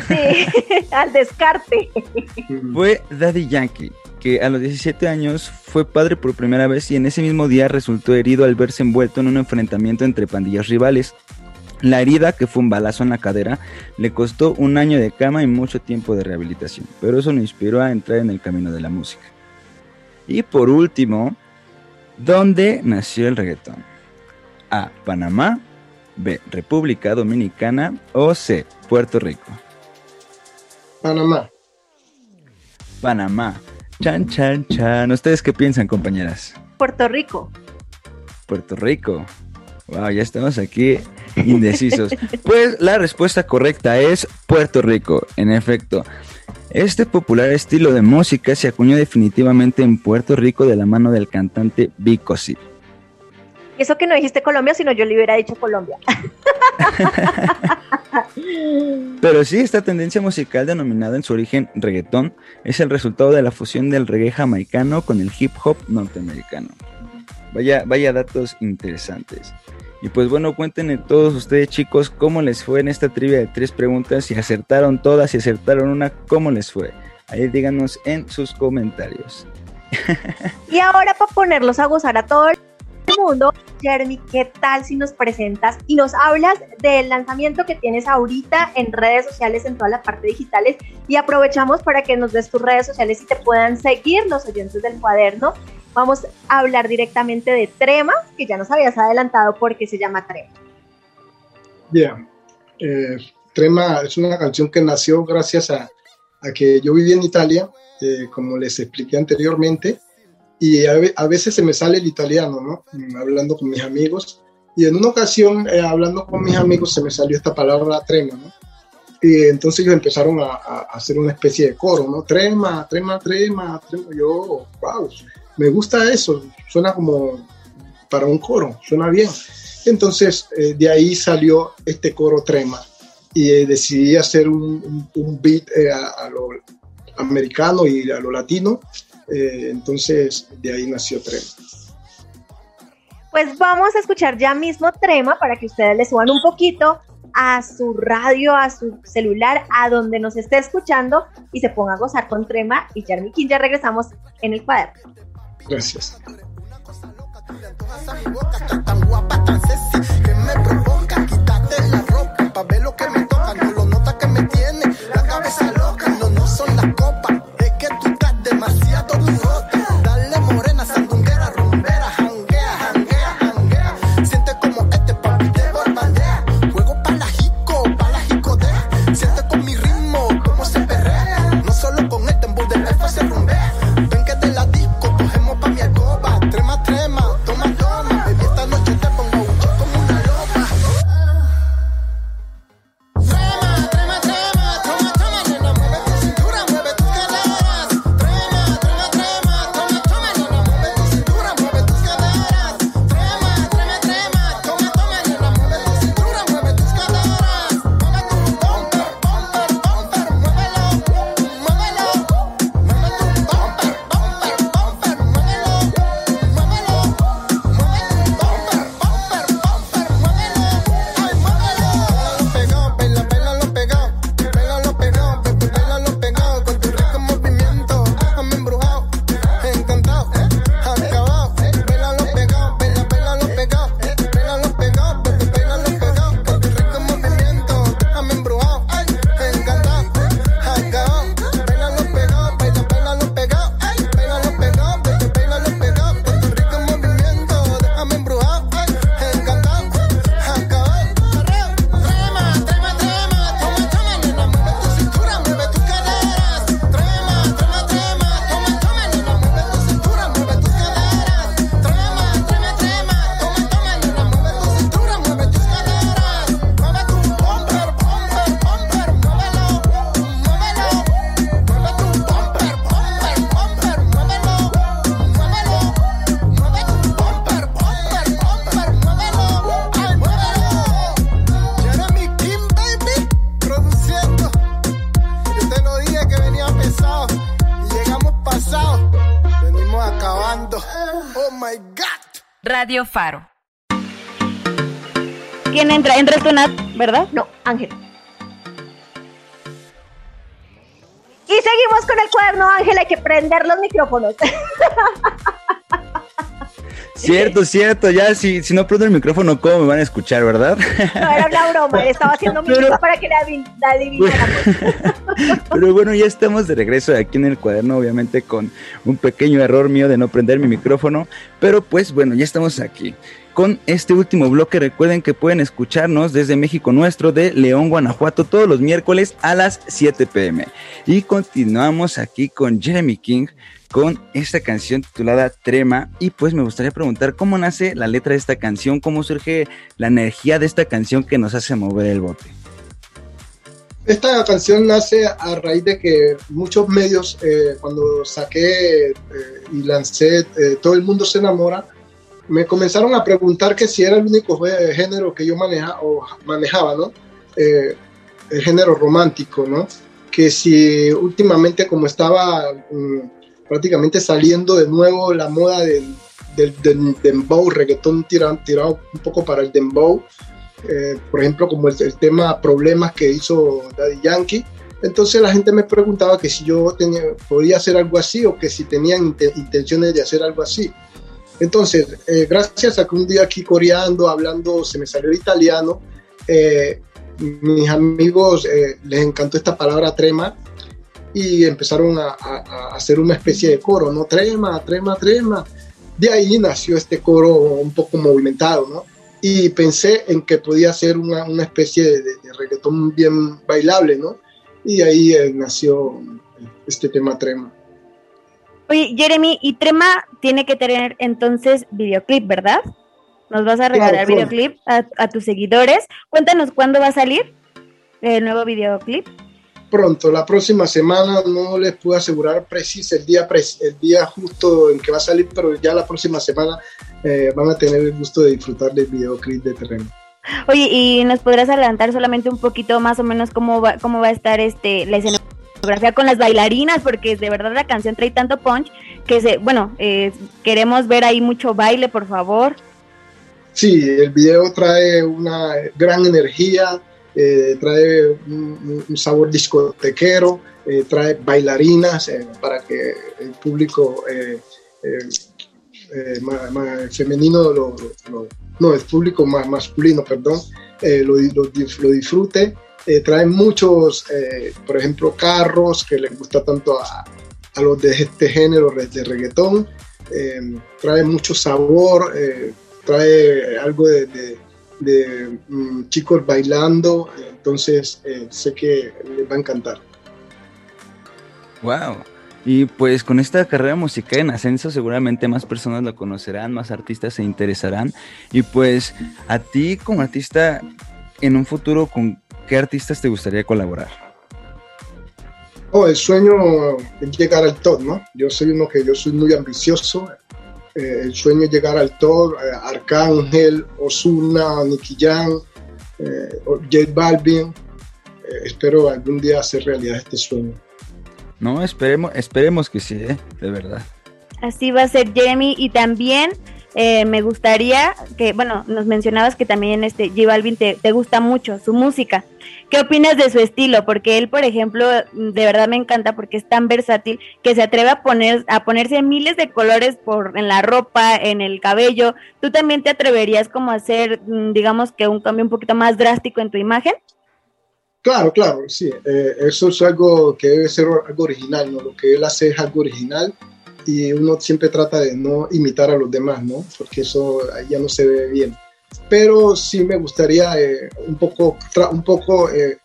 Sí, al descarte. Fue Daddy Yankee, que a los 17 años fue padre por primera vez y en ese mismo día resultó herido al verse envuelto en un enfrentamiento entre pandillas rivales. La herida, que fue un balazo en la cadera, le costó un año de cama y mucho tiempo de rehabilitación, pero eso lo inspiró a entrar en el camino de la música. Y por último, ¿dónde nació el reggaetón? A. Panamá. B. República Dominicana. O C. Puerto Rico. Panamá. Panamá. Chan, chan, chan. ¿Ustedes qué piensan, compañeras? Puerto Rico. Puerto Rico. Wow, ya estamos aquí indecisos. Pues la respuesta correcta es Puerto Rico, en efecto. Este popular estilo de música se acuñó definitivamente en Puerto Rico de la mano del cantante Vico. Y eso que no dijiste Colombia, sino yo le hubiera dicho Colombia. Pero sí, esta tendencia musical denominada en su origen reggaetón es el resultado de la fusión del reggae jamaicano con el hip hop norteamericano. Vaya, vaya datos interesantes. Y pues bueno, cuéntenme todos ustedes chicos cómo les fue en esta trivia de tres preguntas, si acertaron todas, si acertaron una, cómo les fue. Ahí díganos en sus comentarios. Y ahora para ponerlos a gozar a todo el mundo, Jeremy, ¿qué tal si nos presentas y nos hablas del lanzamiento que tienes ahorita en redes sociales, en toda la parte digitales? Y aprovechamos para que nos des tus redes sociales y te puedan seguir los oyentes del cuaderno. Vamos a hablar directamente de Trema, que ya nos habías adelantado porque se llama Trema. Bien. Eh, Trema es una canción que nació gracias a, que yo viví en Italia, eh, como les expliqué anteriormente, y a, a veces se me sale el italiano, ¿no? Mm, Hablando con mis amigos. Y en una ocasión, eh, hablando con mis amigos, se me salió esta palabra trema, ¿no? Y entonces ellos empezaron a, a hacer una especie de coro, ¿no? Trema, trema, trema, trema. Yo, wow, me gusta eso, suena como para un coro, suena bien. Entonces, eh, de ahí salió este coro trema y eh, decidí hacer un, un- un beat eh, a, a lo americano y a lo latino. Eh, entonces, de ahí nació Trema. Pues vamos a escuchar ya mismo Trema para que ustedes le suban un poquito a su radio, a su celular, a donde nos esté escuchando y se ponga a gozar con Trema. Y Jeremy King, ya regresamos en el cuaderno. Gracias. Radio Faro. ¿Quién entra? Entra tú, Nat, ¿verdad? No, Ángel. Y seguimos con el cuaderno, Ángel, hay que prender los micrófonos. Cierto, cierto, ya si, si no prendo el micrófono, ¿cómo me van a escuchar, verdad? No, era una broma, estaba haciendo mi Pero- para que le adivin- la adivináramos. Pero bueno, ya estamos de regreso aquí en el cuaderno, obviamente con un pequeño error mío de no prender mi micrófono, pero pues bueno, ya estamos aquí. Con este último bloque, recuerden que pueden escucharnos desde México Nuestro de León, Guanajuato, todos los miércoles a las 7 pm. Y continuamos aquí con Jeremy King con esta canción titulada Trema. Y pues me gustaría preguntar cómo nace la letra de esta canción, cómo surge la energía de esta canción que nos hace mover el bote. Esta canción nace a raíz de que muchos medios, eh, cuando saqué eh, y lancé eh, Todo el mundo se enamora, me comenzaron a preguntar que si era el único gé- género que yo maneja, o manejaba, ¿no? El género romántico, ¿no? Que si últimamente como estaba mm, prácticamente saliendo de nuevo la moda del, del, del dembow, reggaetón tirado, tirado un poco para el dembow, eh, por ejemplo, como el, el tema Problemas que hizo Daddy Yankee. Entonces la gente me preguntaba que si yo tenía, podía hacer algo así o que si tenían inte- intenciones de hacer algo así. Entonces, eh, gracias a que un día aquí coreando, hablando, se me salió el italiano, eh, mis amigos eh, les encantó esta palabra trema y empezaron a, a- a hacer una especie de coro, ¿no? Trema, trema, trema. De ahí nació este coro un poco movimentado, ¿no? Y pensé en que podía ser una, una especie de, de- reggaetón bien bailable, ¿no? Y ahí eh, nació este tema trema. Oye, Jeremy, y Trema tiene que tener entonces videoclip, ¿verdad? Nos vas a regalar claro. videoclip a, a tus seguidores. Cuéntanos cuándo va a salir el nuevo videoclip. Pronto, la próxima semana no les puedo asegurar preciso el día, el día justo en que va a salir, pero ya la próxima semana eh, van a tener el gusto de disfrutar del videoclip de terreno. Oye, ¿y nos podrás adelantar solamente un poquito más o menos cómo va, cómo va a estar este la escenografía con las bailarinas? Porque de verdad la canción trae tanto punch que se, bueno, eh, queremos ver ahí mucho baile, por favor. Sí, el video trae una gran energía, eh, trae un, sabor discotequero, eh, trae bailarinas eh, para que el público ma- femenino, no, el público más masculino, perdón, lo, lo disfrute. Trae muchos, por ejemplo, carros que les gusta tanto a, a los de este género de reggaetón. Trae mucho sabor, trae algo de- de, mm, chicos bailando, entonces eh, sé que les va a encantar. Wow. Y pues con esta carrera musical en ascenso seguramente más personas lo conocerán, más artistas se interesarán. Y pues a ti como artista, en un futuro, ¿con qué artistas te gustaría colaborar? Oh, el sueño es llegar al top, ¿no? Yo soy uno que yo soy muy ambicioso. Eh, el sueño es llegar al top. eh, Arcángel, Osuna, Nicky Jam, eh, J Balvin. Eh, espero algún día hacer realidad este sueño. No, esperemos, esperemos que sí, ¿eh? de verdad. Así va a ser Jeremy y también eh, me gustaría que, bueno, nos mencionabas que también este J Balvin te, te gusta mucho su música. ¿Qué opinas de su estilo? Porque él, por ejemplo, de verdad me encanta porque es tan versátil que se atreve a poner a ponerse miles de colores por en la ropa, en el cabello. ¿Tú también te atreverías como a hacer, mm, digamos que un cambio un poquito más drástico en tu imagen? Claro, claro, sí. eh, eso es algo que debe ser algo original, ¿no? Lo que él hace es algo original y uno siempre trata de no imitar a los demás, ¿no? Porque eso ya no se ve bien. Pero sí me gustaría eh, un poco, un poco eh,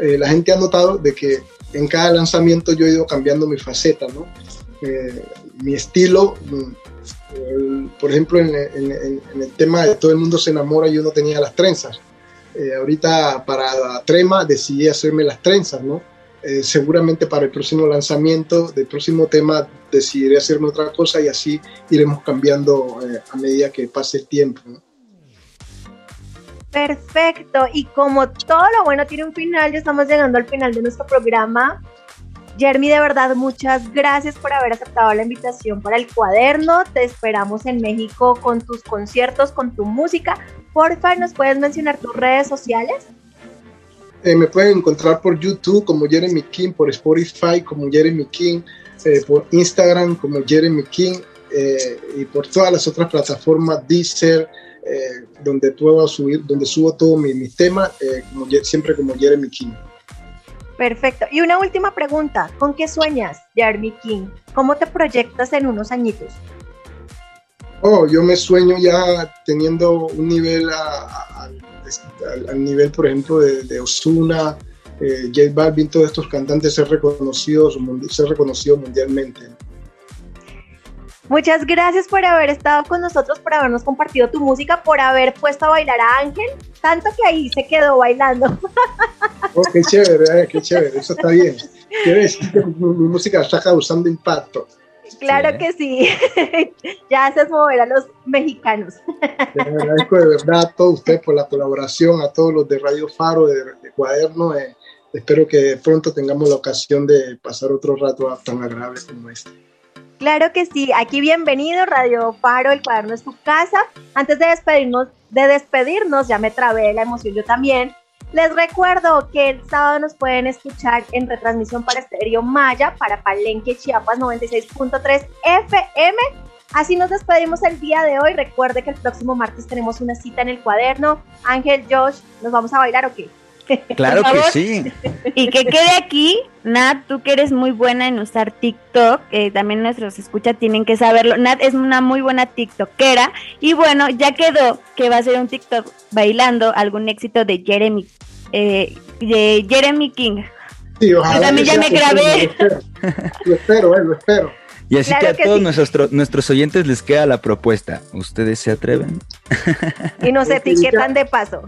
eh, la gente ha notado de que en cada lanzamiento yo he ido cambiando mi faceta, ¿no? Eh, mi estilo, mm, por ejemplo, en, en- en- el tema de todo el mundo se enamora, yo no tenía las trenzas. Eh, ahorita para Trema decidí hacerme las trenzas, ¿no? Eh, seguramente para el próximo lanzamiento del próximo tema decidiré hacerme otra cosa y así iremos cambiando a medida que pase el tiempo. ¿no? Perfecto. Y como todo lo bueno tiene un final, ya estamos llegando al final de nuestro programa. Jeremy, de verdad, muchas gracias por haber aceptado la invitación para el cuaderno. Te esperamos en México con tus conciertos, con tu música. Porfa, ¿nos puedes mencionar tus redes sociales? Eh, me pueden encontrar por YouTube como Jeremy King, por Spotify como Jeremy King, eh, por Instagram como Jeremy King eh, y por todas las otras plataformas, Deezer, donde puedo subir, donde subo todo mi, mi tema, como, siempre como Jeremy King. Perfecto. Y una última pregunta, ¿con qué sueñas, Jeremy King? ¿Cómo te proyectas en unos añitos? Oh, yo me sueño ya teniendo un nivel al nivel, por ejemplo, de, de Osuna, eh, J Balvin, todos estos cantantes ser reconocidos, ser reconocidos mundialmente. Muchas gracias por haber estado con nosotros, por habernos compartido tu música, por haber puesto a bailar a Ángel, tanto que ahí se quedó bailando. Oh, qué chévere, eh, qué chévere, eso está bien. Quiere decir que mi música está causando impacto. Claro que sí, ya haces mover a los mexicanos. Te agradezco de verdad a todos ustedes por la colaboración, a todos los de Radio Faro, de, Cuaderno. Eh, espero que pronto tengamos la ocasión de pasar otro rato tan agradable como este. Claro que sí, aquí bienvenido Radio Faro, el cuaderno es tu casa. Antes de despedirnos, de despedirnos, ya me trabé la emoción yo también. Les recuerdo que el sábado nos pueden escuchar en retransmisión para Estéreo Maya, para Palenque, Chiapas 96.3 FM. Así nos despedimos el día de hoy. Recuerde que el próximo martes tenemos una cita en el cuaderno. Ángel, Josh, ¿nos vamos a bailar o qué? Claro que sí. Y que quede aquí, Nat, tú que eres muy buena en usar TikTok, que también nuestros escuchas tienen que saberlo. Nat es una muy buena TikTokera. Y bueno, ya quedó que va a ser un TikTok bailando algún éxito de Jeremy, eh, de Jeremy King. Sí, ojalá. también ya me grabé. Lo espero, eh, lo espero. Y así que a todos nuestros, nuestros oyentes les queda la propuesta. ¿Ustedes se atreven? Y nos etiquetan de paso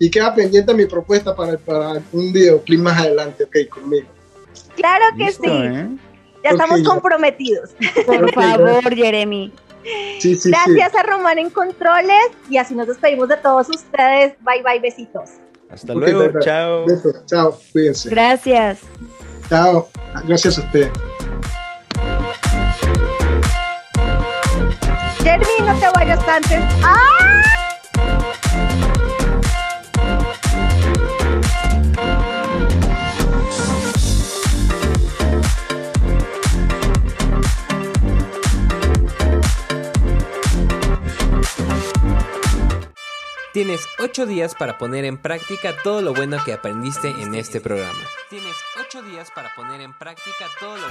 y queda pendiente mi propuesta para, para un videoclip más adelante, ok, conmigo. Claro que sí. ¿eh? Ya estamos comprometidos. Por favor, Jeremy. Sí, sí, Gracias a Román en Controles y así nos despedimos de todos ustedes. Bye bye, besitos. Hasta luego, chao. Besos, chao, cuídense. Gracias. Chao, gracias a usted. Jeremy, no te vayas antes. ¡Ah! Tienes 8 días para poner en práctica todo lo bueno que aprendiste en este programa. Tienes 8 días para poner en práctica todo lo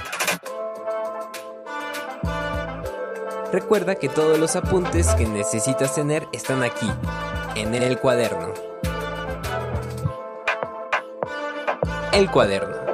Recuerda que todos los apuntes que necesitas tener están aquí, en el cuaderno. El cuaderno.